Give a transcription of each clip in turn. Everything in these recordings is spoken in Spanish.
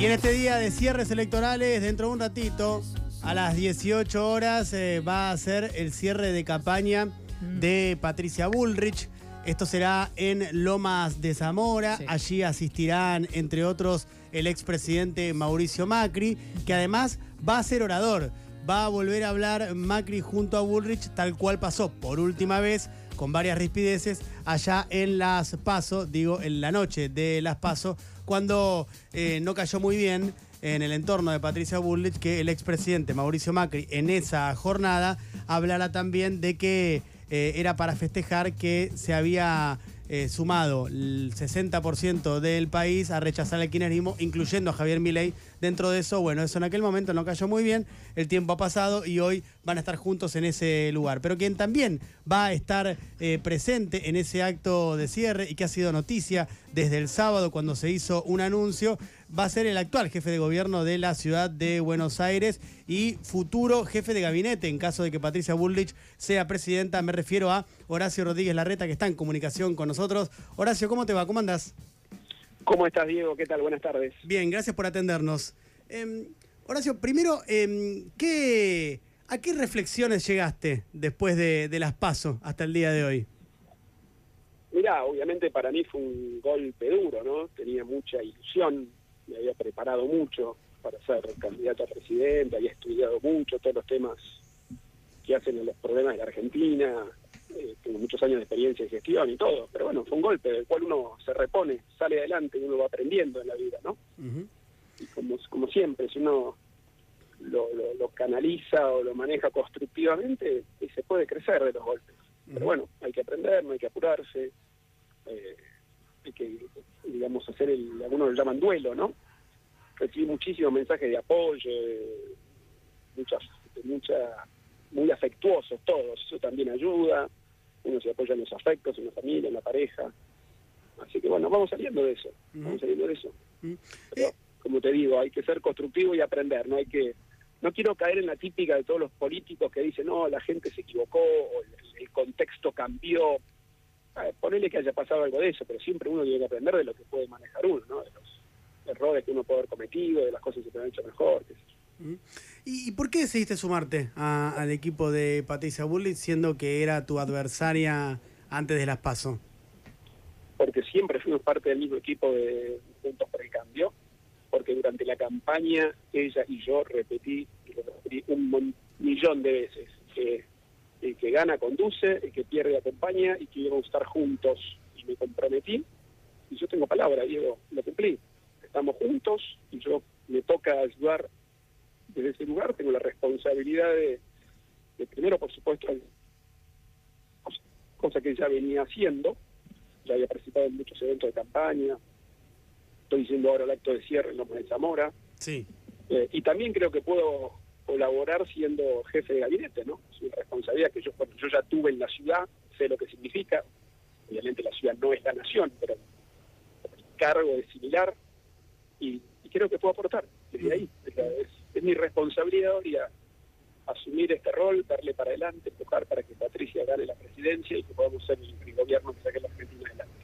Y en este día de cierres electorales, dentro de un ratito, a las 18 horas, eh, va a ser el cierre de campaña de Patricia Bullrich. Esto será en Lomas de Zamora. Sí. Allí asistirán, entre otros, el expresidente Mauricio Macri, que además va a ser orador. Va a volver a hablar Macri junto a Bullrich, tal cual pasó por última vez, con varias rispideces, allá en Las Paso, digo, en la noche de Las Paso, cuando eh, no cayó muy bien en el entorno de Patricia Bullrich que el expresidente Mauricio Macri en esa jornada hablara también de que eh, era para festejar que se había eh, sumado el 60% del país a rechazar el kirchnerismo, incluyendo a Javier Milei. Dentro de eso, bueno, eso en aquel momento no cayó muy bien, el tiempo ha pasado y hoy van a estar juntos en ese lugar. Pero quien también va a estar eh, presente en ese acto de cierre y que ha sido noticia desde el sábado cuando se hizo un anuncio, va a ser el actual jefe de gobierno de la ciudad de Buenos Aires y futuro jefe de gabinete en caso de que Patricia Bullrich sea presidenta. Me refiero a Horacio Rodríguez Larreta, que está en comunicación con nosotros. Horacio, ¿cómo te va? ¿Cómo andas? ¿Cómo estás, Diego? ¿Qué tal? Buenas tardes. Bien, gracias por atendernos. Eh, Horacio, primero, eh, ¿qué, ¿a qué reflexiones llegaste después de, de las pasos hasta el día de hoy? Mirá, obviamente para mí fue un golpe duro, ¿no? Tenía mucha ilusión, me había preparado mucho para ser candidato a presidente, había estudiado mucho todos los temas que hacen en los problemas de la Argentina, eh, tengo muchos años de experiencia en gestión y todo, pero bueno, fue un golpe del cual uno se repone, sale adelante y uno va aprendiendo en la vida, ¿no? Y como, como siempre, si uno lo, lo, lo canaliza o lo maneja constructivamente, y se puede crecer de los golpes. Pero bueno, hay que aprender, no hay que apurarse, eh, que, digamos, hacer el, algunos lo llaman duelo, ¿no? Recibí muchísimos mensajes de apoyo, de muchas, de mucha, muy afectuosos todos, eso también ayuda, uno se apoya en los afectos, en la familia, en la pareja. Así que bueno, vamos saliendo de eso, vamos saliendo de eso. Pero, Eh, como te digo, hay que ser constructivo y aprender, no hay que no quiero caer en la típica de todos los políticos que dicen, no, la gente se equivocó, o el, el contexto cambió. Eh, ponele que haya pasado algo de eso, pero siempre uno tiene que aprender de lo que puede manejar uno, ¿no? De los errores que uno puede haber cometido, de las cosas que se haber hecho mejor. qué sé yo. ¿Y, y por qué decidiste sumarte a- al equipo de Patricia Bullrich siendo que era tu adversaria antes de las pasos? porque siempre fuimos parte del mismo equipo de Juntos por el Cambio, porque durante la campaña ella y yo repetí, y lo repetí un millón de veces, que el que gana conduce, el que pierde acompaña y que íbamos a estar juntos. Y me comprometí, y yo tengo palabra, Diego, lo cumplí. Estamos juntos y yo me toca ayudar desde ese lugar, tengo la responsabilidad de, de primero, por supuesto, cosa- que ya venía haciendo, ya había participado en muchos eventos de campaña, estoy haciendo ahora el acto de cierre en Loma de Zamora, Sí. eh, y también creo que puedo colaborar siendo jefe de gabinete, ¿no? Es una responsabilidad que yo, bueno, yo ya tuve en la ciudad, sé lo que significa, obviamente la ciudad no es la nación, pero el cargo es similar, y, y creo que puedo aportar desde ahí, es, la- es- mi responsabilidad hoy a- asumir este rol, darle para adelante, empujar para que Patricia gane la presidencia y que podamos ser el, el gobierno que saque la Argentina adelante.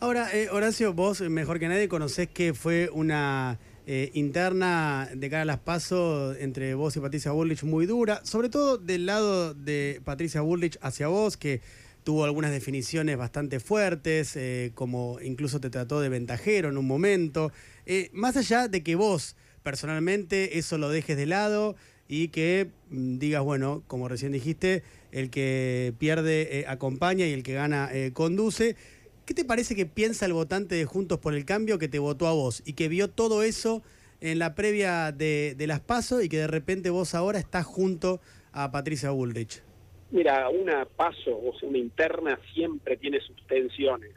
Ahora, eh, Horacio, vos eh, mejor que nadie conocés que fue una eh, interna de cara a las pasos entre vos y Patricia Bullrich muy dura, sobre todo del lado de Patricia Bullrich hacia vos, que tuvo algunas definiciones bastante fuertes, eh, como incluso te trató de ventajero en un momento. Eh, más allá de que vos personalmente eso lo dejes de lado y que mm, digas, bueno, como recién dijiste, el que pierde acompaña y el que gana conduce. ¿Qué te parece que piensa el votante de Juntos por el Cambio que te votó a vos y que vio todo eso en la previa de, de las PASO y que de repente vos ahora estás junto a Patricia Bullrich? Mira, una paso, o sea, una interna siempre tiene sus tensiones.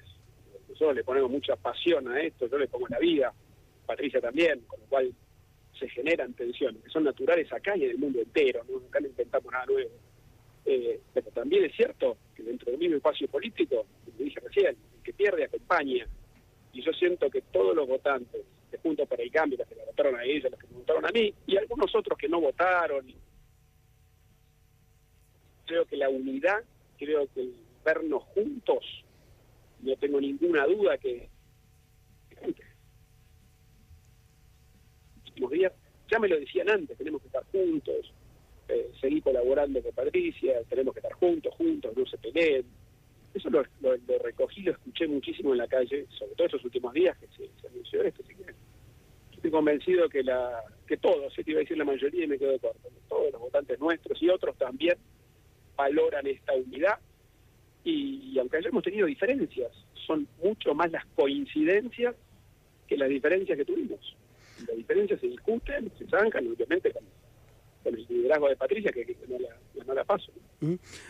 Nosotros le ponemos mucha pasión a esto, yo le pongo la vida, Patricia también, con lo cual se generan tensiones, que son naturales acá y en el mundo entero, ¿no? acá no inventamos nada nuevo. Eh, pero también es cierto que dentro del mismo espacio político, como dije recién, el que pierde acompaña. Y yo siento que todos los votantes de Juntos por el Cambio, los que la votaron a ella, los que me votaron a mí, y algunos otros que no votaron, creo que la unidad, creo que el vernos juntos, no tengo ninguna duda que últimos días, ya me lo decían antes, tenemos que estar juntos, eh, seguir colaborando con Patricia, tenemos que estar juntos, juntos, no se peleen. Eso lo, recogí, lo escuché muchísimo en la calle, sobre todo estos últimos días que se, anunció esto, así que estoy convencido que la que todos, te iba a decir la mayoría y me quedo corto, todos los votantes nuestros y otros también valoran esta unidad y, aunque hayamos tenido diferencias, son mucho más las coincidencias que las diferencias que tuvimos. Las diferencias se discuten, se zanjan, obviamente con, el liderazgo de Patricia, que, no, la, paso.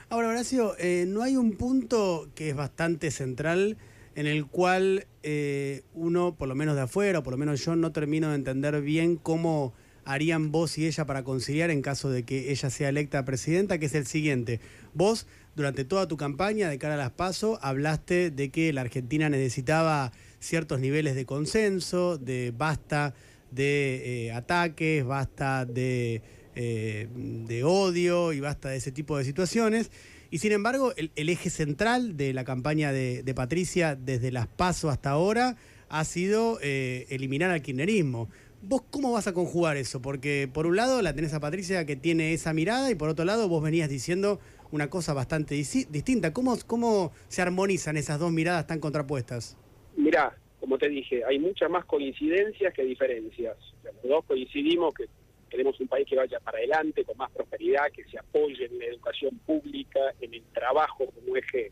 Ahora, Horacio, eh, ¿no hay un punto que es bastante central en el cual eh, uno, por lo menos de afuera, o por lo menos yo, no termino de entender bien cómo harían vos y ella para conciliar en caso de que ella sea electa presidenta, que es el siguiente. Vos, durante toda tu campaña de cara a las PASO, hablaste de que la Argentina necesitaba ciertos niveles de consenso, de basta de eh, ataques, basta de, eh, de odio y basta de ese tipo de situaciones. Y sin embargo, el, eje central de la campaña de, Patricia desde las PASO hasta ahora ha sido eh, eliminar al kirchnerismo. ¿Vos cómo vas a conjugar eso? Porque por un lado la tenés a Patricia que tiene esa mirada y por otro lado vos venías diciendo una cosa bastante distinta. ¿Cómo, ¿Cómo se armonizan esas dos miradas tan contrapuestas? Mirá, como te dije, hay muchas más coincidencias que diferencias. los dos coincidimos que queremos un país que vaya para adelante, con más prosperidad, que se apoye en la educación pública, en el trabajo como eje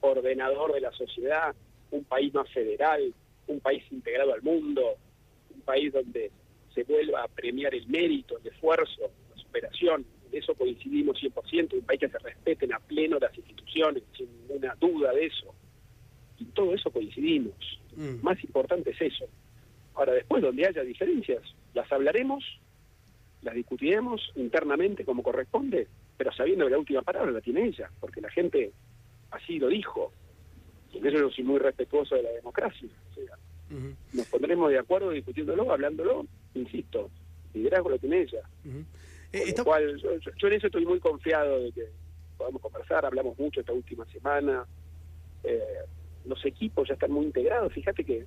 ordenador de la sociedad, un país más federal, un país integrado al mundo, país donde se vuelva a premiar el mérito, el esfuerzo, la superación. En eso coincidimos 100%, un país que se respeten a pleno las instituciones, sin ninguna duda de eso. Y todo eso coincidimos. Mm. Más importante es eso. Ahora, después, donde haya diferencias, las hablaremos, internamente como corresponde, pero sabiendo que la última palabra la tiene ella, porque la gente así lo dijo. Y en eso yo soy muy respetuoso de la democracia. Nos pondremos de acuerdo discutiéndolo, hablándolo, insisto, liderazgo lo tiene ella. Eh, cual, yo, en eso estoy muy confiado de que podamos conversar, hablamos mucho esta última semana. Eh, los equipos ya están muy integrados. Fíjate que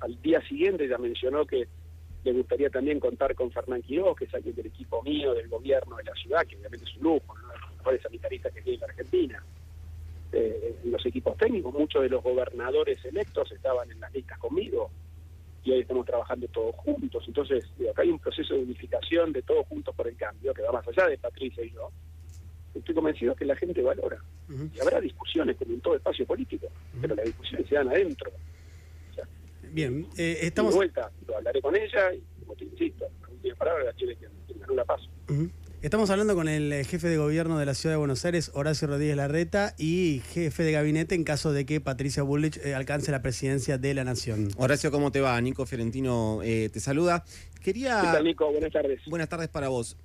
al día siguiente ya mencionó que le gustaría también contar con Fernán Quiroz, que es alguien del equipo mío, del gobierno de la ciudad, que obviamente es un lujo, uno de los mejores sanitaristas que tiene la Argentina eh, los equipos técnicos, muchos de los gobernadores electos estaban en las listas conmigo y hoy estamos trabajando todos juntos. Entonces, acá hay un proceso de unificación de todos juntos por el cambio que va más allá de Patricia y yo. Estoy convencido que la gente valora. Y habrá discusiones como en todo espacio político, pero las discusiones se dan adentro. Bien, eh, estamos. De vuelta, lo hablaré con ella y, como te insisto, la última palabra la tiene quien, ganó la paso. Estamos hablando con el eh, jefe de gobierno de la ciudad de Buenos Aires, Horacio Rodríguez Larreta, y jefe de gabinete en caso de que Patricia Bullrich eh, alcance la presidencia de la Nación. Horacio, ¿cómo te va? Nico Fiorentino eh, te saluda. Quería... ¿Qué tal, Nico? Buenas tardes. Buenas tardes para vos.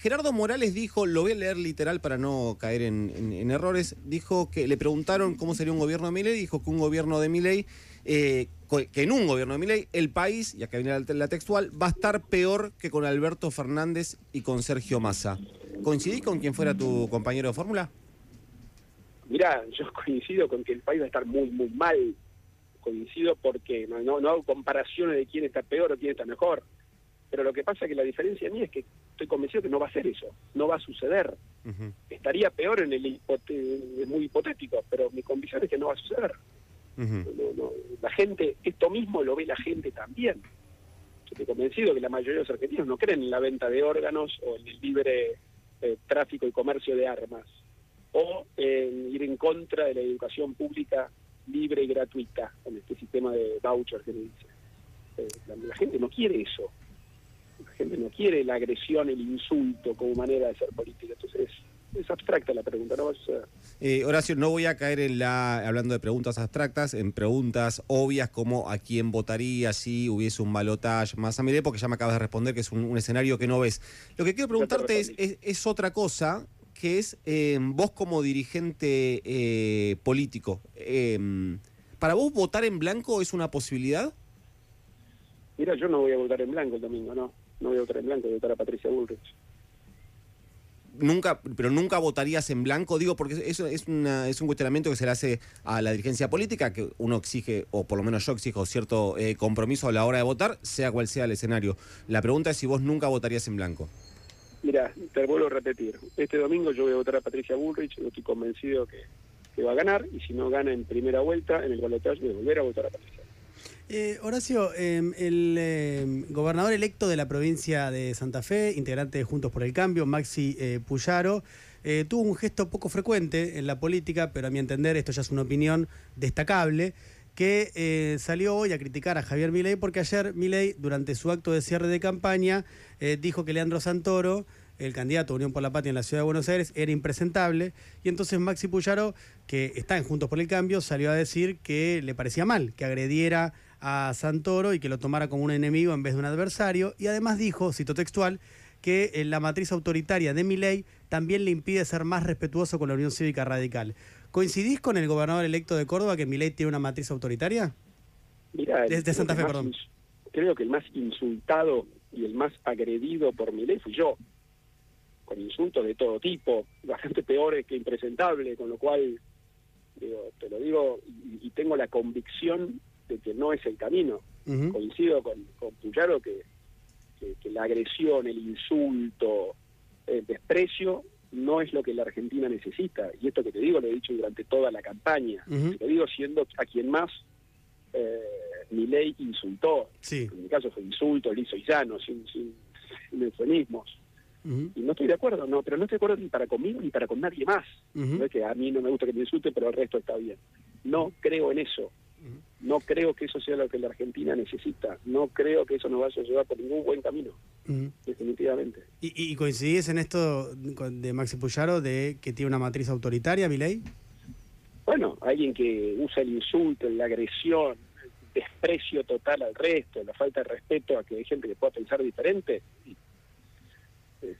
Gerardo Morales dijo, lo voy a leer literal para no caer en, errores, dijo que le preguntaron cómo sería un gobierno de Milei, dijo que un gobierno de Milei eh, que en un gobierno de Milei el país, y acá viene la, textual, va a estar peor que con Alberto Fernández y con Sergio Massa. ¿Coincidís con quien fuera tu compañero de fórmula? Mirá, yo coincido con que el país va a estar muy, muy mal. Coincido porque no, no, hago comparaciones de quién está peor o quién está mejor. Pero lo que pasa es que la diferencia mía es que estoy convencido que no va a ser eso, no va a suceder. Estaría peor en el muy hipotético, pero mi convicción es que no va a suceder la gente, esto mismo lo ve la gente también. Yo estoy convencido que la mayoría de los argentinos no creen en la venta de órganos o en el libre eh, tráfico y comercio de armas, o en ir en contra de la educación pública libre y gratuita, con este sistema de voucher que me dice. Eh, la, gente no quiere eso. La gente no quiere la agresión, el insulto como manera de ser política. Entonces, es abstracta la pregunta, no eh, Horacio, no voy a caer en la, hablando de preguntas abstractas, en preguntas obvias como a quién votaría si hubiese un balotaje más a mi porque ya me acabas de responder que es un, escenario que no ves. Lo que quiero preguntarte es, es, otra cosa, que es eh, vos como dirigente eh, político, ¿para vos votar en blanco es una posibilidad? Mira, yo no voy a votar en blanco el domingo, no. No voy a votar en blanco, voy a votar a Patricia Bullrich. Nunca, pero nunca votarías en blanco, digo, porque eso es, es un cuestionamiento que se le hace a la dirigencia política, que uno exige, o por lo menos yo exijo cierto eh, compromiso a la hora de votar, sea cual sea el escenario. La pregunta es si vos nunca votarías en blanco. Mira, te vuelvo a repetir. Este domingo yo voy a votar a Patricia Bullrich, yo estoy convencido que, que va a ganar, y si no gana en primera vuelta, en el balotaje voy a volver a votar a Patricia. Eh, Horacio, em, el em, gobernador electo de la provincia de Santa Fe, integrante de Juntos por el Cambio, Maxi eh, Puyaro, eh, tuvo un gesto poco frecuente en la política, pero a mi entender esto ya es una opinión destacable, que salió hoy a criticar a Javier Milei porque ayer Milei, durante su acto de cierre de campaña, dijo que Leandro Santoro el candidato Unión por la Patria en la ciudad de Buenos Aires era impresentable y entonces Maxi Puyaro, que está en Juntos por el Cambio, salió a decir que le parecía mal que agrediera a Santoro y que lo tomara como un enemigo en vez de un adversario y además dijo, cito textual, que eh, la matriz autoritaria de Milei también le impide ser más respetuoso con la Unión Cívica Radical. ¿Coincidís con el gobernador electo de Córdoba que Milei tiene una matriz autoritaria? Mira, de, Santa Fe, perdón. Creo que el más insultado y el más agredido por Milei fui yo con insultos de todo tipo, bastante peores que impresentable, con lo cual, digo, te lo digo, y, tengo la convicción de que no es el camino. Coincido con, con Puyaro que, que, la agresión, el insulto, el desprecio no es lo que la Argentina necesita. Y esto que te digo lo he dicho durante toda la campaña. Te lo digo siendo a quien más eh, mi ley insultó. En mi caso fue insulto, liso y llano, sin, sin, sin eufemismos. Y no estoy de acuerdo, no, pero no estoy de acuerdo ni para conmigo ni para con nadie más. No es que a mí no me gusta que me insulte, pero el resto está bien. No creo en eso. No creo que eso sea lo que la Argentina necesita. No creo que eso nos vaya a llevar por ningún buen camino. Definitivamente. ¿Y, coincidís en esto de Maxi Puyaro de que tiene una matriz autoritaria, mi ley? Bueno, alguien que usa el insulto, la agresión, el desprecio total al resto, la falta de respeto a que hay gente que pueda pensar diferente,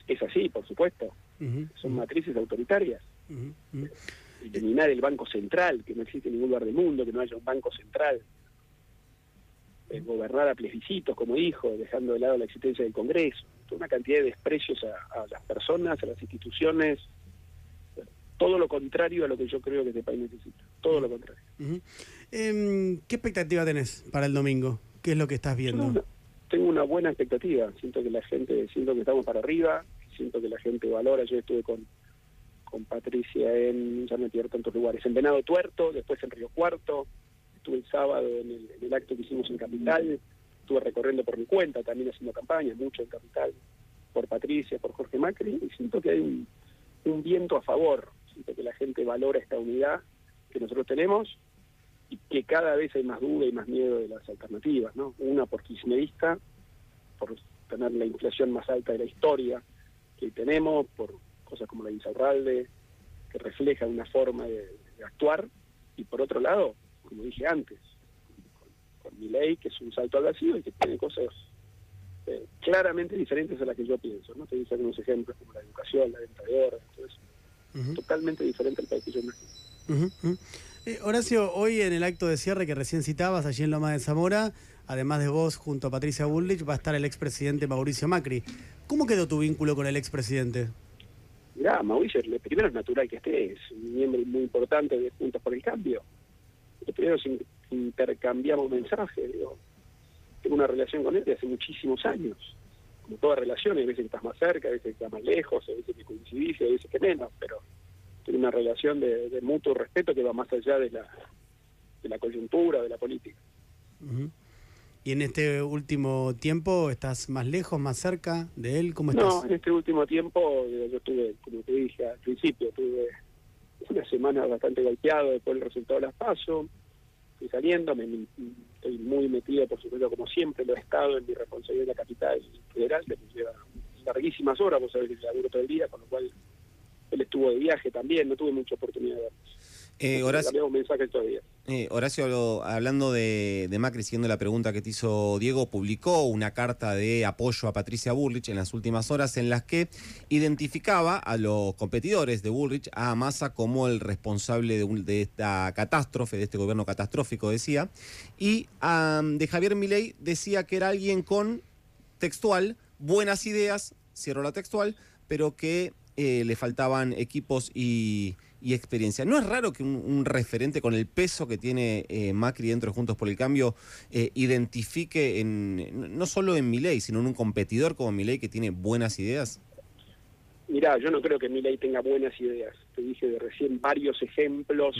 es, así, por supuesto. Son matrices autoritarias. Eliminar el Banco Central, que no existe en ningún lugar del mundo, que no haya un Banco Central. Eh, gobernar a plebiscitos, como dijo, dejando de lado la existencia del Congreso. una cantidad de desprecios a, las personas, a las instituciones. Todo lo contrario a lo que yo creo que este país necesita. Todo lo contrario. Em, ¿Qué expectativa tenés para el domingo? ¿Qué es lo que estás viendo? tengo una buena expectativa. Siento que la gente, siento que estamos para arriba, siento que la gente valora. Yo estuve con, con Patricia en, ya me pierdo tantos lugares, en Venado Tuerto, después en Río Cuarto, estuve el sábado en el, acto que hicimos en Capital, estuve recorriendo por mi cuenta, también haciendo campaña, mucho en Capital, por Patricia, por Jorge Macri, y siento que hay un, un viento a favor, siento que la gente valora esta unidad que nosotros tenemos y que cada vez hay más duda y más miedo de las alternativas, ¿no? Una por kirchnerista, por tener la inflación más alta de la historia que tenemos, por Insaurralde, que refleja una forma de, actuar, y por otro lado, como dije antes, con, mi ley, que es un salto al vacío y que tiene cosas eh, claramente diferentes a las que yo pienso, ¿no? Te dicen unos ejemplos como la educación, la venta de oro, entonces, totalmente diferente al país que yo imagino. Eh, Horacio, hoy en el acto de cierre que recién citabas, allí en Loma de Zamora, además de vos, junto a Patricia Bullrich, va a estar el expresidente Mauricio Macri. ¿Cómo quedó tu vínculo con el expresidente? Mirá, Mauricio, primero es natural que esté, es un miembro muy importante de Juntos por el Cambio. Primero intercambiamos mensajes, digo, tengo una relación con él de hace muchísimos años. Como toda relación, a veces estás más cerca, a veces estás más lejos, a veces que coincidís, a veces que menos, pero tiene una relación de, mutuo respeto que va más allá de de la coyuntura, de la política. ¿Y en este último tiempo estás más lejos, más cerca de él? ¿Cómo estás? No, en este último tiempo yo estuve, como te dije al principio, tuve una semana bastante golpeado después del resultado de las PASO, estoy saliendo, me, estoy muy metido, por supuesto, como siempre lo he estado en mi responsabilidad en la capital federal, que me lleva larguísimas horas, vos sabés que laburo todo el día, con lo cual él estuvo de viaje también, no tuve mucha oportunidad de vernos. Eh, Horacio, eh, Horacio, hablando de, Macri, siguiendo la pregunta que te hizo Diego, publicó una carta de apoyo a Patricia Bullrich en las últimas horas en las que identificaba a los competidores de Bullrich, a Massa, como el responsable de, esta catástrofe, de este gobierno catastrófico, decía, y de Javier Milei decía que era alguien con textual, buenas ideas, cierro la textual, pero que eh, le faltaban equipos y, y experiencia. ¿No es raro que un, un referente con el peso que tiene eh, Macri dentro de Juntos por el Cambio eh, identifique en, no solo en Milei, sino en un competidor como Milei que tiene buenas ideas? Mirá, yo no creo que Milei tenga buenas ideas. Te dije de recién varios ejemplos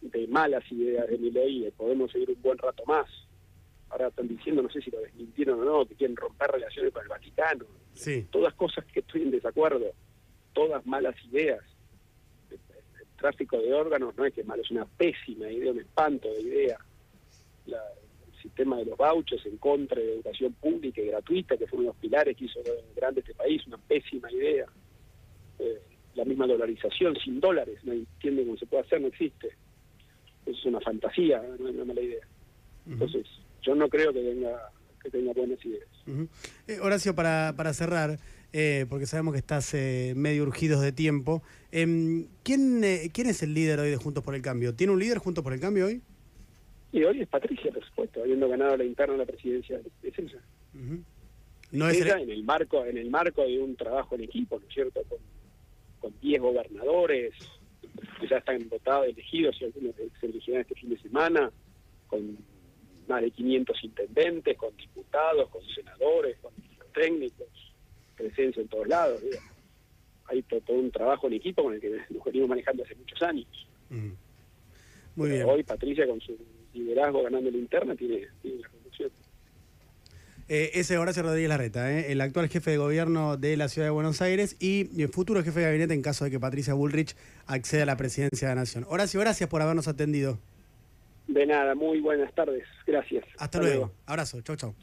de malas ideas de Milei y podemos seguir un buen rato más. Ahora están diciendo, no sé si lo desmintieron o no, que quieren romper relaciones con el Vaticano. Sí. Todas cosas que estoy en desacuerdo, todas malas ideas. Tráfico de órganos no es que es malo, es una pésima idea, un espanto de idea. La- el sistema de los vouchers en contra de educación pública y gratuita, que fue uno de los pilares que hizo grande este país, una pésima idea. Eh, la misma dolarización sin dólares, no entiende cómo se puede hacer, no existe. Eso es una fantasía, no es una mala idea. Entonces, yo no creo que tenga, que tenga buenas ideas. Eh, Horacio, para, para cerrar, eh, porque sabemos que estás eh, medio urgidos de tiempo, em, ¿quién, eh, ¿quién es el líder hoy de Juntos por el Cambio? ¿Tiene un líder Juntos por el Cambio hoy? Y hoy es Patricia, por supuesto, habiendo ganado la interna de la presidencia. Es ella. Ujú. No es ella el- en el marco en el marco de un trabajo en equipo, ¿no es cierto? Con, con 10 gobernadores que ya están votados, elegidos, y algunos se elegirán este fin de semana, con más de 500 intendentes, con diputados, con senadores, con técnicos, en todos lados. Hay to- todo un trabajo en equipo con el que nos venimos manejando hace muchos años. Muy bien. Hoy Patricia, con su liderazgo ganando la interna, tiene, tiene la conducción. Eh, ese es Horacio Rodríguez Larreta, eh, el actual jefe de gobierno de la ciudad de Buenos Aires y el futuro jefe de gabinete en caso de que Patricia Bullrich acceda a la presidencia de la Nación. Horacio, gracias por habernos atendido. De nada, muy buenas tardes. Gracias. Hasta luego. Abrazo. Chau, chau.